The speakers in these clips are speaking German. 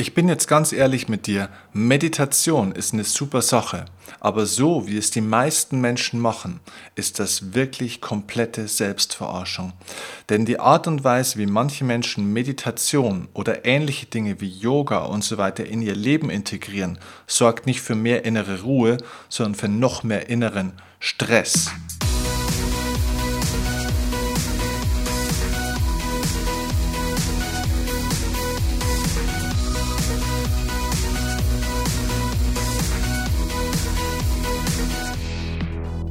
Ich bin jetzt ganz ehrlich mit dir, Meditation ist eine super Sache, aber so wie es die meisten Menschen machen, ist das wirklich komplette Selbstverarschung. Denn die Art und Weise, wie manche Menschen Meditation oder ähnliche Dinge wie Yoga und so weiter in ihr Leben integrieren, sorgt nicht für mehr innere Ruhe, sondern für noch mehr inneren Stress.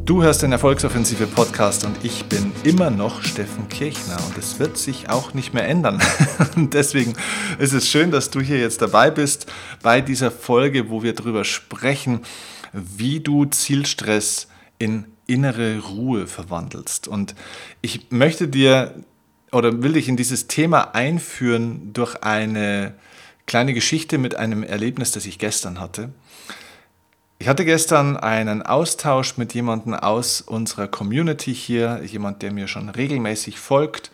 Du hörst den Erfolgsoffensive Podcast und ich bin immer noch Steffen Kirchner und es wird sich auch nicht mehr ändern. Und deswegen ist es schön, dass du hier jetzt dabei bist bei dieser Folge, wo wir darüber sprechen, wie du Zielstress in innere Ruhe verwandelst. Und ich möchte dir oder will dich in dieses Thema einführen durch eine kleine Geschichte mit einem Erlebnis, das ich gestern hatte. Ich hatte gestern einen Austausch mit jemandem aus unserer Community hier, jemand, der mir schon regelmäßig folgt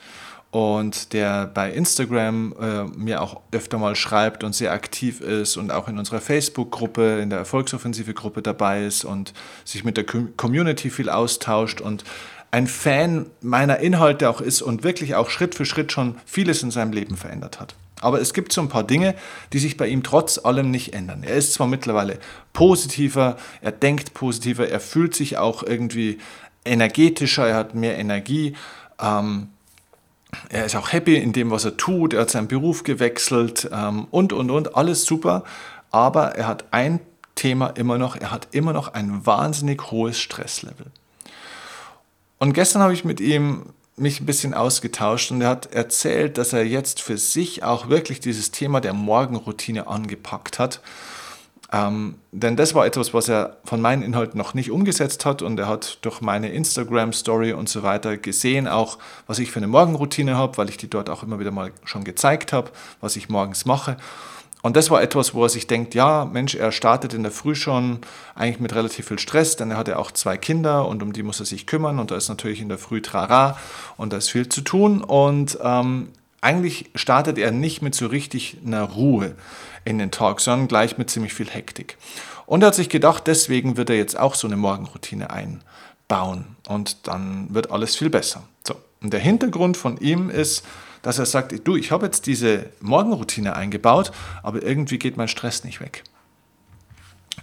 und der bei Instagram äh, mir auch öfter mal schreibt und sehr aktiv ist und auch in unserer Facebook-Gruppe, in der Erfolgsoffensive-Gruppe dabei ist und sich mit der Community viel austauscht. Und ein Fan meiner Inhalte auch ist und wirklich auch Schritt für Schritt schon vieles in seinem Leben verändert hat. Aber es gibt so ein paar Dinge, die sich bei ihm trotz allem nicht ändern. Er ist zwar mittlerweile positiver, er denkt positiver, er fühlt sich auch irgendwie energetischer, er hat mehr Energie. Ähm, er ist auch happy in dem, was er tut, er hat seinen Beruf gewechselt ähm, und, und, und, alles super. Aber er hat ein Thema immer noch, er hat immer noch ein wahnsinnig hohes Stresslevel. Und gestern habe ich mit ihm mich ein bisschen ausgetauscht und er hat erzählt, dass er jetzt für sich auch wirklich dieses Thema der Morgenroutine angepackt hat. Ähm, denn das war etwas, was er von meinen Inhalten noch nicht umgesetzt hat und er hat durch meine Instagram-Story und so weiter gesehen, auch was ich für eine Morgenroutine habe, weil ich die dort auch immer wieder mal schon gezeigt habe, was ich morgens mache. Und das war etwas, wo er sich denkt, ja, Mensch, er startet in der Früh schon eigentlich mit relativ viel Stress, denn er hat ja auch zwei Kinder und um die muss er sich kümmern und da ist natürlich in der Früh Trara und da ist viel zu tun und ähm, eigentlich startet er nicht mit so richtig einer Ruhe in den Tag, sondern gleich mit ziemlich viel Hektik. Und er hat sich gedacht, deswegen wird er jetzt auch so eine Morgenroutine einbauen und dann wird alles viel besser. So. Und der Hintergrund von ihm ist, dass er sagt, du, ich habe jetzt diese Morgenroutine eingebaut, aber irgendwie geht mein Stress nicht weg.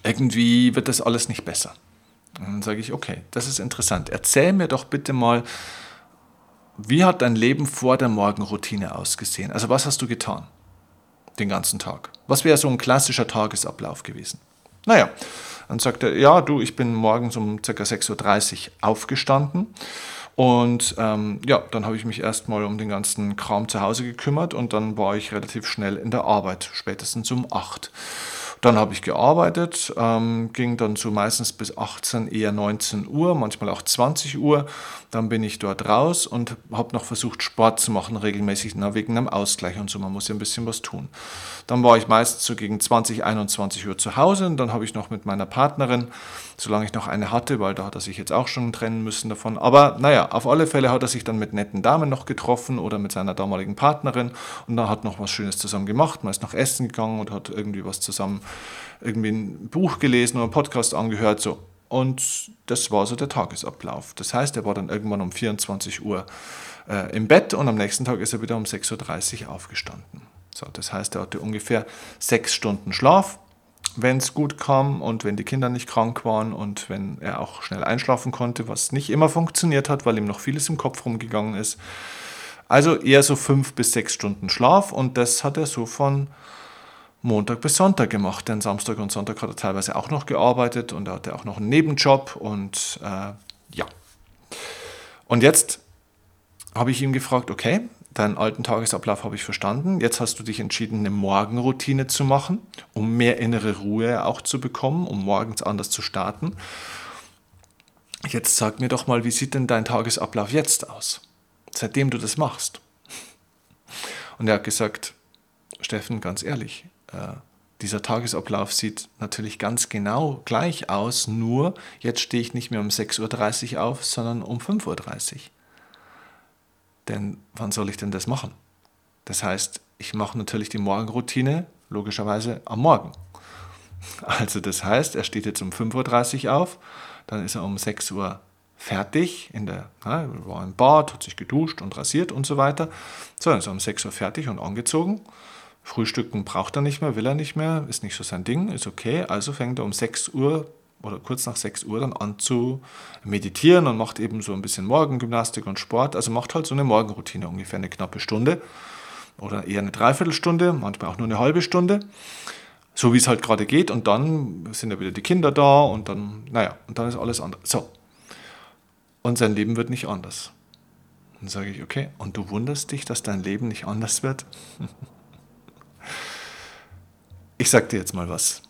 Irgendwie wird das alles nicht besser. Und dann sage ich, okay, das ist interessant. Erzähl mir doch bitte mal, wie hat dein Leben vor der Morgenroutine ausgesehen? Also was hast du getan den ganzen Tag? Was wäre so ein klassischer Tagesablauf gewesen? Naja, dann sagt er, ja, du, ich bin morgens um ca. 6.30 Uhr aufgestanden und ähm, ja, dann habe ich mich erstmal um den ganzen Kram zu Hause gekümmert und dann war ich relativ schnell in der Arbeit, spätestens um 8. Dann habe ich gearbeitet, ähm, ging dann so meistens bis 18, eher 19 Uhr, manchmal auch 20 Uhr. Dann bin ich dort raus und habe noch versucht, Sport zu machen, regelmäßig, na, wegen einem Ausgleich und so. Man muss ja ein bisschen was tun. Dann war ich meistens so gegen 20, 21 Uhr zu Hause und dann habe ich noch mit meiner Partnerin, solange ich noch eine hatte, weil da hat er sich jetzt auch schon trennen müssen davon. Aber naja, auf alle Fälle hat er sich dann mit netten Damen noch getroffen oder mit seiner damaligen Partnerin und da hat noch was Schönes zusammen gemacht. Man ist noch essen gegangen und hat irgendwie was zusammen irgendwie ein Buch gelesen oder einen Podcast angehört. So. Und das war so der Tagesablauf. Das heißt, er war dann irgendwann um 24 Uhr äh, im Bett und am nächsten Tag ist er wieder um 6.30 Uhr aufgestanden. So, das heißt, er hatte ungefähr sechs Stunden Schlaf, wenn es gut kam und wenn die Kinder nicht krank waren und wenn er auch schnell einschlafen konnte, was nicht immer funktioniert hat, weil ihm noch vieles im Kopf rumgegangen ist. Also eher so fünf bis sechs Stunden Schlaf und das hat er so von Montag bis Sonntag gemacht, denn Samstag und Sonntag hat er teilweise auch noch gearbeitet und er hatte auch noch einen Nebenjob und äh, ja. Und jetzt habe ich ihn gefragt, okay, deinen alten Tagesablauf habe ich verstanden, jetzt hast du dich entschieden, eine Morgenroutine zu machen, um mehr innere Ruhe auch zu bekommen, um morgens anders zu starten. Jetzt sag mir doch mal, wie sieht denn dein Tagesablauf jetzt aus, seitdem du das machst? Und er hat gesagt, Steffen, ganz ehrlich, äh, dieser Tagesablauf sieht natürlich ganz genau gleich aus, nur jetzt stehe ich nicht mehr um 6.30 Uhr auf, sondern um 5.30 Uhr. Denn wann soll ich denn das machen? Das heißt, ich mache natürlich die Morgenroutine logischerweise am Morgen. Also das heißt, er steht jetzt um 5.30 Uhr auf, dann ist er um 6 Uhr fertig, in der, na, war im Bad, hat sich geduscht und rasiert und so weiter. So, dann ist er um 6 Uhr fertig und angezogen. Frühstücken braucht er nicht mehr, will er nicht mehr, ist nicht so sein Ding, ist okay. Also fängt er um 6 Uhr oder kurz nach 6 Uhr dann an zu meditieren und macht eben so ein bisschen Morgengymnastik und Sport. Also macht halt so eine Morgenroutine, ungefähr eine knappe Stunde oder eher eine Dreiviertelstunde, manchmal auch nur eine halbe Stunde. So wie es halt gerade geht und dann sind ja wieder die Kinder da und dann, naja, und dann ist alles anders. So. Und sein Leben wird nicht anders. Dann sage ich, okay, und du wunderst dich, dass dein Leben nicht anders wird? ich sage dir jetzt mal was.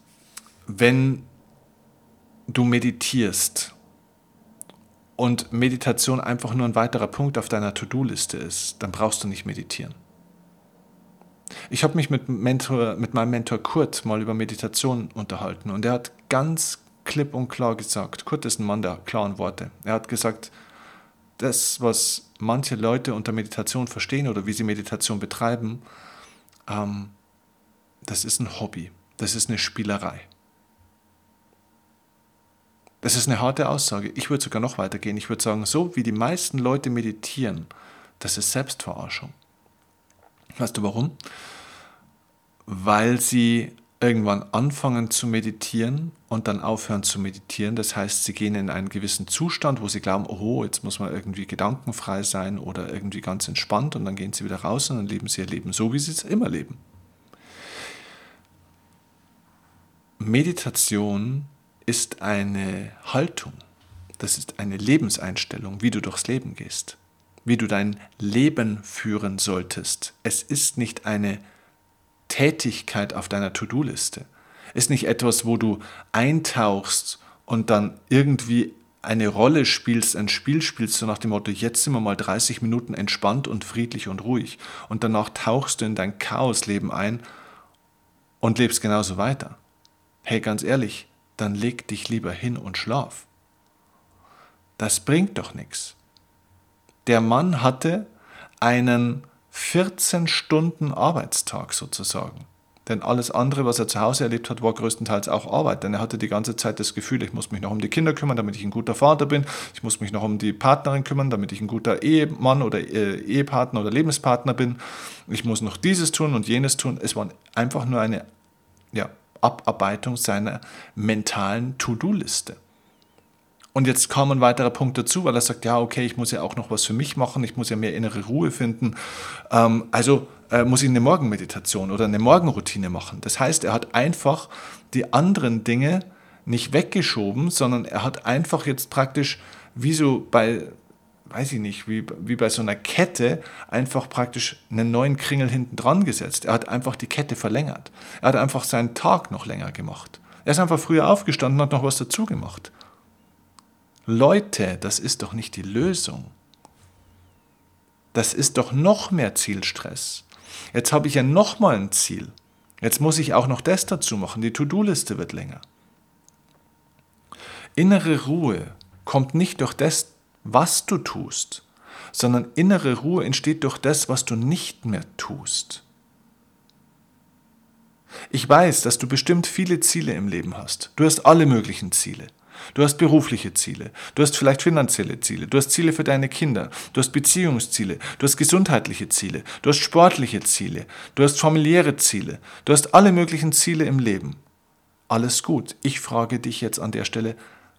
Wenn du meditierst und Meditation einfach nur ein weiterer Punkt auf deiner To-Do-Liste ist, dann brauchst du nicht meditieren. Ich habe mich mit, Mentor, mit meinem Mentor Kurt mal über Meditation unterhalten und er hat ganz klipp und klar gesagt, Kurt ist ein Mann der klaren Worte, er hat gesagt, das, was manche Leute unter Meditation verstehen oder wie sie Meditation betreiben, ähm, das ist ein Hobby, das ist eine Spielerei. Das ist eine harte Aussage. Ich würde sogar noch weitergehen. Ich würde sagen, so wie die meisten Leute meditieren, das ist Selbstverarschung. Weißt du warum? Weil sie irgendwann anfangen zu meditieren und dann aufhören zu meditieren. Das heißt, sie gehen in einen gewissen Zustand, wo sie glauben, oh, jetzt muss man irgendwie gedankenfrei sein oder irgendwie ganz entspannt und dann gehen sie wieder raus und dann leben sie ihr Leben so, wie sie es immer leben. Meditation ist eine Haltung, das ist eine Lebenseinstellung, wie du durchs Leben gehst, wie du dein Leben führen solltest. Es ist nicht eine Tätigkeit auf deiner To-Do-Liste. Es ist nicht etwas, wo du eintauchst und dann irgendwie eine Rolle spielst, ein Spiel spielst, so nach dem Motto, jetzt sind wir mal 30 Minuten entspannt und friedlich und ruhig. Und danach tauchst du in dein Chaosleben ein und lebst genauso weiter. Hey, ganz ehrlich, dann leg dich lieber hin und schlaf. Das bringt doch nichts. Der Mann hatte einen 14 Stunden Arbeitstag sozusagen. Denn alles andere, was er zu Hause erlebt hat, war größtenteils auch Arbeit. Denn er hatte die ganze Zeit das Gefühl, ich muss mich noch um die Kinder kümmern, damit ich ein guter Vater bin. Ich muss mich noch um die Partnerin kümmern, damit ich ein guter Ehemann oder äh, Ehepartner oder Lebenspartner bin. Ich muss noch dieses tun und jenes tun. Es war einfach nur eine ja, Abarbeitung seiner mentalen To-Do-Liste. Und jetzt kam ein weiterer Punkt dazu, weil er sagt, ja, okay, ich muss ja auch noch was für mich machen, ich muss ja mehr innere Ruhe finden. Ähm, also äh, muss ich eine Morgenmeditation oder eine Morgenroutine machen. Das heißt, er hat einfach die anderen Dinge nicht weggeschoben, sondern er hat einfach jetzt praktisch, wie so bei weiß ich nicht, wie, wie bei so einer Kette einfach praktisch einen neuen Kringel hinten dran gesetzt. Er hat einfach die Kette verlängert. Er hat einfach seinen Tag noch länger gemacht. Er ist einfach früher aufgestanden und hat noch was dazu gemacht. Leute, das ist doch nicht die Lösung. Das ist doch noch mehr Zielstress. Jetzt habe ich ja noch mal ein Ziel. Jetzt muss ich auch noch das dazu machen. Die To-Do-Liste wird länger. Innere Ruhe kommt nicht durch das was du tust, sondern innere Ruhe entsteht durch das, was du nicht mehr tust. Ich weiß, dass du bestimmt viele Ziele im Leben hast. Du hast alle möglichen Ziele. Du hast berufliche Ziele, du hast vielleicht finanzielle Ziele, du hast Ziele für deine Kinder, du hast Beziehungsziele, du hast gesundheitliche Ziele, du hast sportliche Ziele, du hast familiäre Ziele, du hast alle möglichen Ziele im Leben. Alles gut. Ich frage dich jetzt an der Stelle,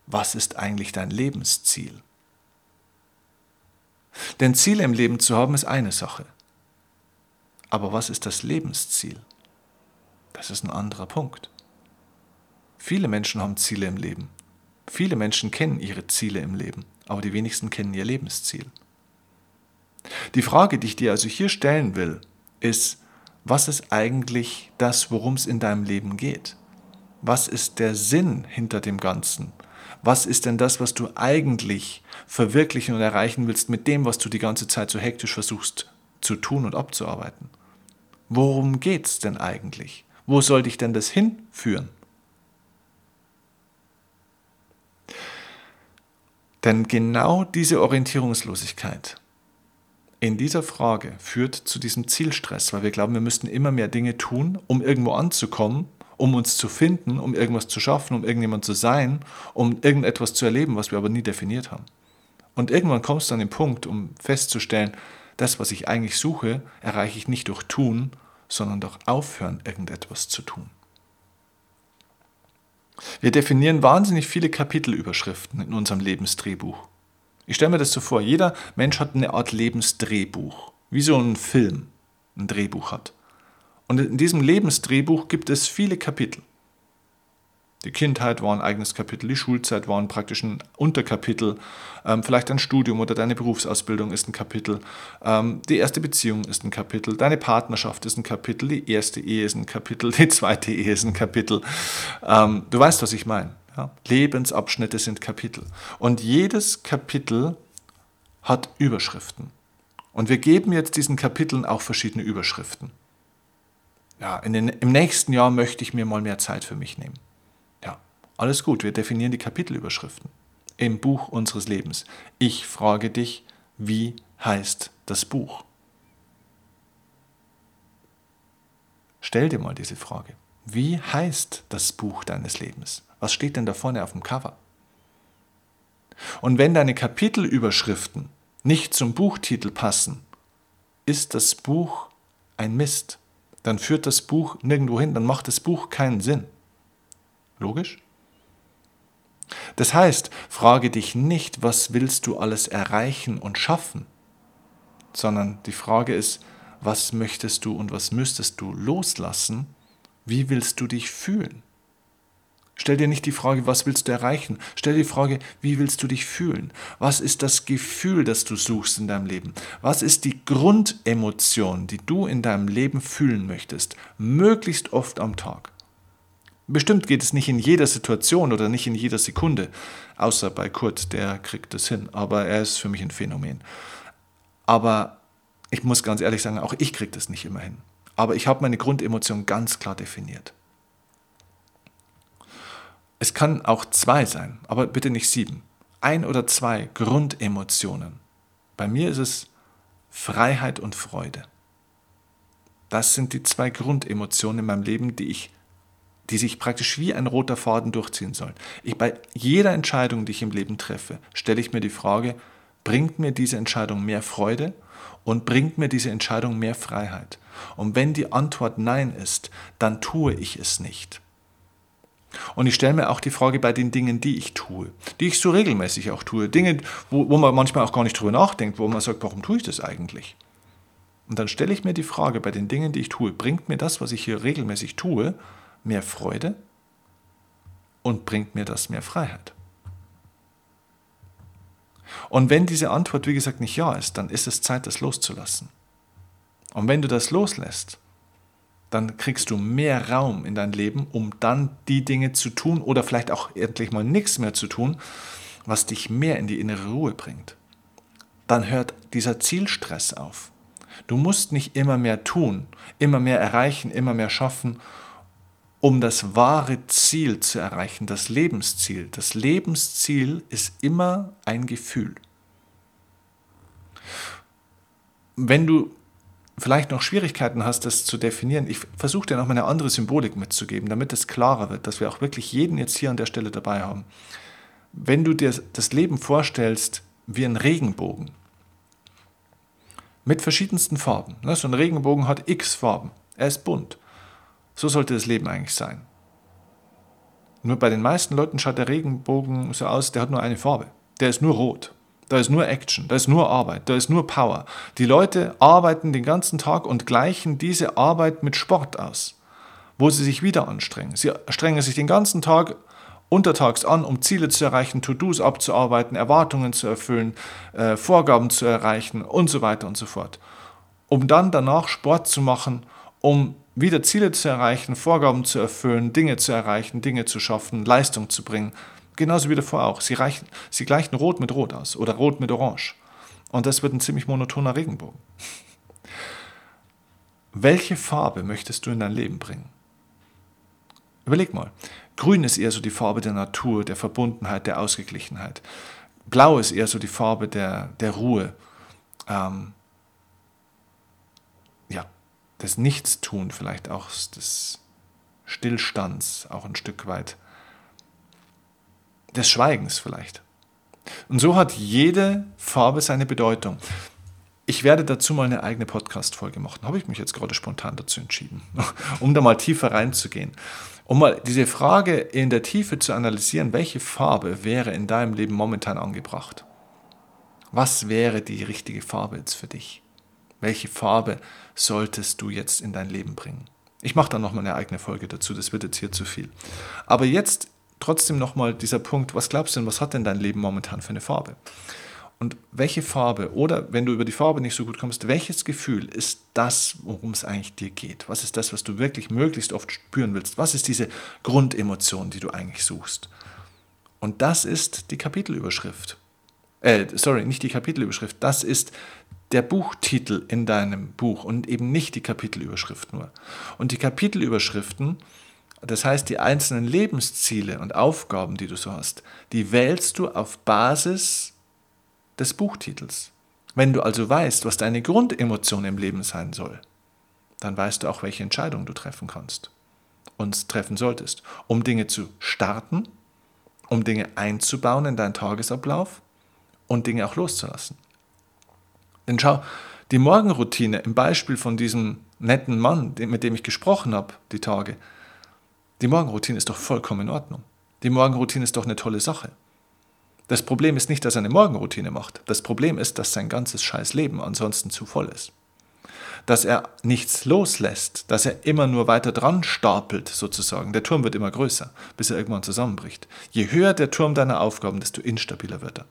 was ist eigentlich dein Lebensziel? Denn Ziele im Leben zu haben ist eine Sache. Aber was ist das Lebensziel? Das ist ein anderer Punkt. Viele Menschen haben Ziele im Leben. Viele Menschen kennen ihre Ziele im Leben, aber die wenigsten kennen ihr Lebensziel. Die Frage, die ich dir also hier stellen will, ist, was ist eigentlich das, worum es in deinem Leben geht? Was ist der Sinn hinter dem Ganzen? Was ist denn das, was du eigentlich verwirklichen und erreichen willst mit dem, was du die ganze Zeit so hektisch versuchst zu tun und abzuarbeiten? Worum geht es denn eigentlich? Wo soll dich denn das hinführen? Denn genau diese Orientierungslosigkeit in dieser Frage führt zu diesem Zielstress, weil wir glauben, wir müssten immer mehr Dinge tun, um irgendwo anzukommen, um uns zu finden, um irgendwas zu schaffen, um irgendjemand zu sein, um irgendetwas zu erleben, was wir aber nie definiert haben. Und irgendwann kommst du an den Punkt, um festzustellen, das, was ich eigentlich suche, erreiche ich nicht durch Tun, sondern durch Aufhören, irgendetwas zu tun. Wir definieren wahnsinnig viele Kapitelüberschriften in unserem Lebensdrehbuch. Ich stelle mir das so vor, jeder Mensch hat eine Art Lebensdrehbuch, wie so ein Film ein Drehbuch hat. Und in diesem Lebensdrehbuch gibt es viele Kapitel. Die Kindheit war ein eigenes Kapitel, die Schulzeit war ein praktisch ein Unterkapitel, ähm, vielleicht ein Studium oder deine Berufsausbildung ist ein Kapitel, ähm, die erste Beziehung ist ein Kapitel, deine Partnerschaft ist ein Kapitel, die erste Ehe ist ein Kapitel, die zweite Ehe ist ein Kapitel. Ähm, du weißt, was ich meine. Ja? Lebensabschnitte sind Kapitel. Und jedes Kapitel hat Überschriften. Und wir geben jetzt diesen Kapiteln auch verschiedene Überschriften. Ja, den, im nächsten Jahr möchte ich mir mal mehr Zeit für mich nehmen. Alles gut, wir definieren die Kapitelüberschriften im Buch unseres Lebens. Ich frage dich, wie heißt das Buch? Stell dir mal diese Frage. Wie heißt das Buch deines Lebens? Was steht denn da vorne auf dem Cover? Und wenn deine Kapitelüberschriften nicht zum Buchtitel passen, ist das Buch ein Mist. Dann führt das Buch nirgendwo hin, dann macht das Buch keinen Sinn. Logisch? Das heißt, frage dich nicht, was willst du alles erreichen und schaffen, sondern die Frage ist, was möchtest du und was müsstest du loslassen? Wie willst du dich fühlen? Stell dir nicht die Frage, was willst du erreichen? Stell dir die Frage, wie willst du dich fühlen? Was ist das Gefühl, das du suchst in deinem Leben? Was ist die Grundemotion, die du in deinem Leben fühlen möchtest? Möglichst oft am Tag. Bestimmt geht es nicht in jeder Situation oder nicht in jeder Sekunde, außer bei Kurt, der kriegt es hin, aber er ist für mich ein Phänomen. Aber ich muss ganz ehrlich sagen, auch ich kriege das nicht immer hin. Aber ich habe meine Grundemotion ganz klar definiert. Es kann auch zwei sein, aber bitte nicht sieben. Ein oder zwei Grundemotionen. Bei mir ist es Freiheit und Freude. Das sind die zwei Grundemotionen in meinem Leben, die ich die sich praktisch wie ein roter Faden durchziehen sollen. Ich, bei jeder Entscheidung, die ich im Leben treffe, stelle ich mir die Frage, bringt mir diese Entscheidung mehr Freude und bringt mir diese Entscheidung mehr Freiheit? Und wenn die Antwort Nein ist, dann tue ich es nicht. Und ich stelle mir auch die Frage bei den Dingen, die ich tue, die ich so regelmäßig auch tue, Dinge, wo, wo man manchmal auch gar nicht drüber nachdenkt, wo man sagt, warum tue ich das eigentlich? Und dann stelle ich mir die Frage bei den Dingen, die ich tue, bringt mir das, was ich hier regelmäßig tue, mehr Freude und bringt mir das mehr Freiheit? Und wenn diese Antwort, wie gesagt, nicht ja ist, dann ist es Zeit, das loszulassen. Und wenn du das loslässt, dann kriegst du mehr Raum in dein Leben, um dann die Dinge zu tun oder vielleicht auch endlich mal nichts mehr zu tun, was dich mehr in die innere Ruhe bringt. Dann hört dieser Zielstress auf. Du musst nicht immer mehr tun, immer mehr erreichen, immer mehr schaffen, um das wahre Ziel zu erreichen, das Lebensziel. Das Lebensziel ist immer ein Gefühl. Wenn du vielleicht noch Schwierigkeiten hast, das zu definieren, ich versuche dir noch mal eine andere Symbolik mitzugeben, damit es klarer wird, dass wir auch wirklich jeden jetzt hier an der Stelle dabei haben. Wenn du dir das Leben vorstellst wie ein Regenbogen mit verschiedensten Farben, ne, so ein Regenbogen hat x Farben, er ist bunt. So sollte das Leben eigentlich sein. Nur bei den meisten Leuten schaut der Regenbogen so aus, der hat nur eine Farbe. Der ist nur rot. Da ist nur Action, da ist nur Arbeit, da ist nur Power. Die Leute arbeiten den ganzen Tag und gleichen diese Arbeit mit Sport aus, wo sie sich wieder anstrengen. Sie strengen sich den ganzen Tag untertags an, um Ziele zu erreichen, To-Dos abzuarbeiten, Erwartungen zu erfüllen, äh, Vorgaben zu erreichen und so weiter und so fort. Um dann danach Sport zu machen, um wieder Ziele zu erreichen, Vorgaben zu erfüllen, Dinge zu erreichen, Dinge zu schaffen, Leistung zu bringen. Genauso wie davor auch. Sie, reichen, sie gleichen Rot mit Rot aus oder Rot mit Orange. Und das wird ein ziemlich monotoner Regenbogen. Welche Farbe möchtest du in dein Leben bringen? Überleg mal. Grün ist eher so die Farbe der Natur, der Verbundenheit, der Ausgeglichenheit. Blau ist eher so die Farbe der, der Ruhe. Ähm, ja, des Nichtstun, vielleicht auch des Stillstands, auch ein Stück weit des Schweigens vielleicht. Und so hat jede Farbe seine Bedeutung. Ich werde dazu mal eine eigene Podcast-Folge machen. Habe ich mich jetzt gerade spontan dazu entschieden, um da mal tiefer reinzugehen. Um mal diese Frage in der Tiefe zu analysieren, welche Farbe wäre in deinem Leben momentan angebracht? Was wäre die richtige Farbe jetzt für dich? Welche Farbe solltest du jetzt in dein Leben bringen? Ich mache dann nochmal eine eigene Folge dazu, das wird jetzt hier zu viel. Aber jetzt trotzdem nochmal dieser Punkt, was glaubst du denn, was hat denn dein Leben momentan für eine Farbe? Und welche Farbe, oder wenn du über die Farbe nicht so gut kommst, welches Gefühl ist das, worum es eigentlich dir geht? Was ist das, was du wirklich möglichst oft spüren willst? Was ist diese Grundemotion, die du eigentlich suchst? Und das ist die Kapitelüberschrift. Äh, sorry, nicht die Kapitelüberschrift, das ist der Buchtitel in deinem Buch und eben nicht die Kapitelüberschrift nur. Und die Kapitelüberschriften, das heißt die einzelnen Lebensziele und Aufgaben, die du so hast, die wählst du auf Basis des Buchtitels. Wenn du also weißt, was deine Grundemotion im Leben sein soll, dann weißt du auch, welche Entscheidung du treffen kannst und treffen solltest, um Dinge zu starten, um Dinge einzubauen in deinen Tagesablauf und Dinge auch loszulassen. Denn schau, die Morgenroutine im Beispiel von diesem netten Mann, mit dem ich gesprochen habe, die Tage, die Morgenroutine ist doch vollkommen in Ordnung. Die Morgenroutine ist doch eine tolle Sache. Das Problem ist nicht, dass er eine Morgenroutine macht. Das Problem ist, dass sein ganzes scheiß Leben ansonsten zu voll ist. Dass er nichts loslässt, dass er immer nur weiter dran stapelt, sozusagen. Der Turm wird immer größer, bis er irgendwann zusammenbricht. Je höher der Turm deiner Aufgaben, desto instabiler wird er.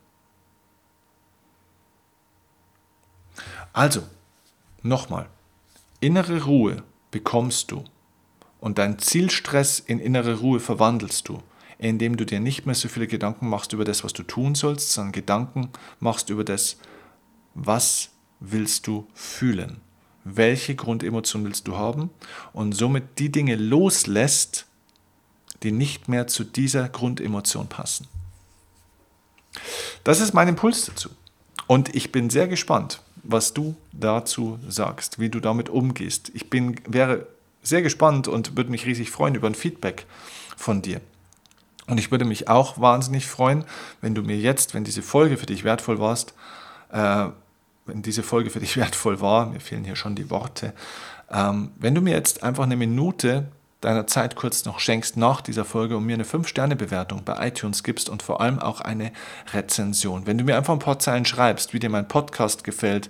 Also, nochmal, innere Ruhe bekommst du und dein Zielstress in innere Ruhe verwandelst du, indem du dir nicht mehr so viele Gedanken machst über das, was du tun sollst, sondern Gedanken machst über das, was willst du fühlen, welche Grundemotion willst du haben und somit die Dinge loslässt, die nicht mehr zu dieser Grundemotion passen. Das ist mein Impuls dazu. Und ich bin sehr gespannt, was du dazu sagst, wie du damit umgehst. Ich bin, wäre sehr gespannt und würde mich riesig freuen über ein Feedback von dir. Und ich würde mich auch wahnsinnig freuen, wenn du mir jetzt, wenn diese Folge für dich wertvoll warst, äh, wenn diese Folge für dich wertvoll war, mir fehlen hier schon die Worte, ähm, wenn du mir jetzt einfach eine Minute deiner Zeit kurz noch schenkst nach dieser Folge und mir eine 5-Sterne-Bewertung bei iTunes gibst und vor allem auch eine Rezension. Wenn du mir einfach ein paar Zeilen schreibst, wie dir mein Podcast gefällt,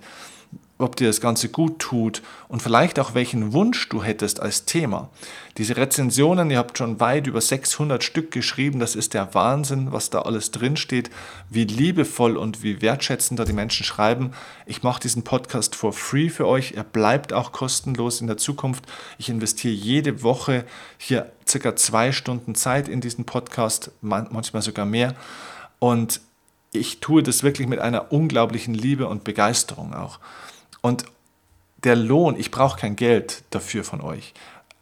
ob dir das Ganze gut tut und vielleicht auch welchen Wunsch du hättest als Thema. Diese Rezensionen, ihr habt schon weit über 600 Stück geschrieben, das ist der Wahnsinn, was da alles drin steht, wie liebevoll und wie wertschätzend da die Menschen schreiben. Ich mache diesen Podcast for free für euch, er bleibt auch kostenlos in der Zukunft. Ich investiere jede Woche hier circa zwei Stunden Zeit in diesen Podcast, manchmal sogar mehr. Und ich tue das wirklich mit einer unglaublichen Liebe und Begeisterung auch. Und der Lohn, ich brauche kein Geld dafür von euch.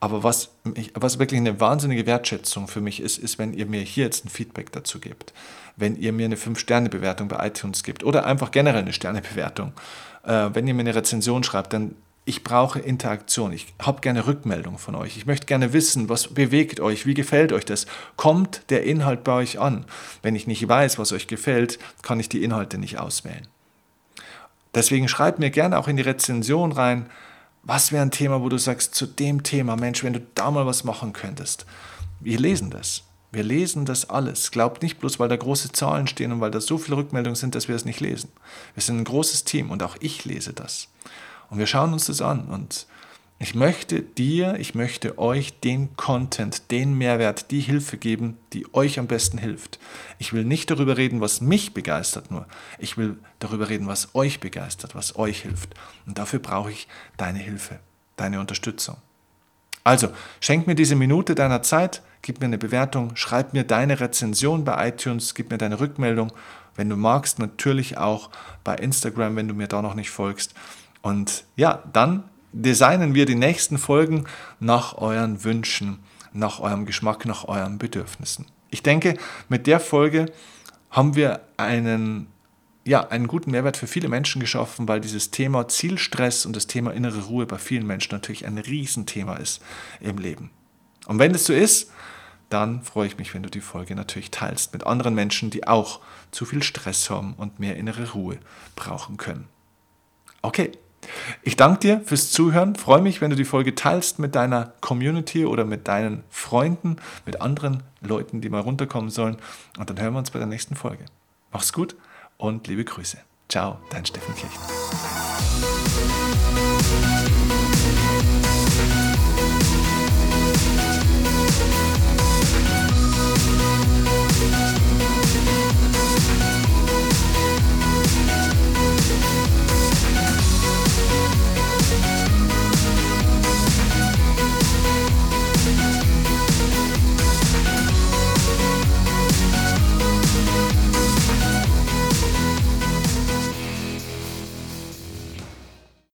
Aber was, was wirklich eine wahnsinnige Wertschätzung für mich ist, ist, wenn ihr mir hier jetzt ein Feedback dazu gebt. Wenn ihr mir eine 5-Sterne-Bewertung bei iTunes gibt oder einfach generell eine Sternebewertung. Äh, wenn ihr mir eine Rezension schreibt, dann ich brauche Interaktion. Ich habe gerne Rückmeldung von euch. Ich möchte gerne wissen, was bewegt euch, wie gefällt euch das? Kommt der Inhalt bei euch an? Wenn ich nicht weiß, was euch gefällt, kann ich die Inhalte nicht auswählen. Deswegen schreib mir gerne auch in die Rezension rein, was wäre ein Thema, wo du sagst, zu dem Thema, Mensch, wenn du da mal was machen könntest. Wir lesen das. Wir lesen das alles. Glaubt nicht bloß, weil da große Zahlen stehen und weil da so viele Rückmeldungen sind, dass wir es nicht lesen. Wir sind ein großes Team und auch ich lese das. Und wir schauen uns das an und ich möchte dir, ich möchte euch den Content, den Mehrwert, die Hilfe geben, die euch am besten hilft. Ich will nicht darüber reden, was mich begeistert nur. Ich will darüber reden, was euch begeistert, was euch hilft. Und dafür brauche ich deine Hilfe, deine Unterstützung. Also, schenk mir diese Minute deiner Zeit, gib mir eine Bewertung, schreib mir deine Rezension bei iTunes, gib mir deine Rückmeldung. Wenn du magst, natürlich auch bei Instagram, wenn du mir da noch nicht folgst. Und ja, dann designen wir die nächsten Folgen nach euren Wünschen, nach eurem Geschmack, nach euren Bedürfnissen. Ich denke, mit der Folge haben wir einen ja, einen guten Mehrwert für viele Menschen geschaffen, weil dieses Thema Zielstress und das Thema innere Ruhe bei vielen Menschen natürlich ein Riesenthema ist im Leben. Und wenn es so ist, dann freue ich mich, wenn du die Folge natürlich teilst mit anderen Menschen, die auch zu viel Stress haben und mehr innere Ruhe brauchen können. Okay, ich danke dir fürs Zuhören. Freue mich, wenn du die Folge teilst mit deiner Community oder mit deinen Freunden, mit anderen Leuten, die mal runterkommen sollen. Und dann hören wir uns bei der nächsten Folge. Mach's gut und liebe Grüße. Ciao, dein Steffen Kirchner.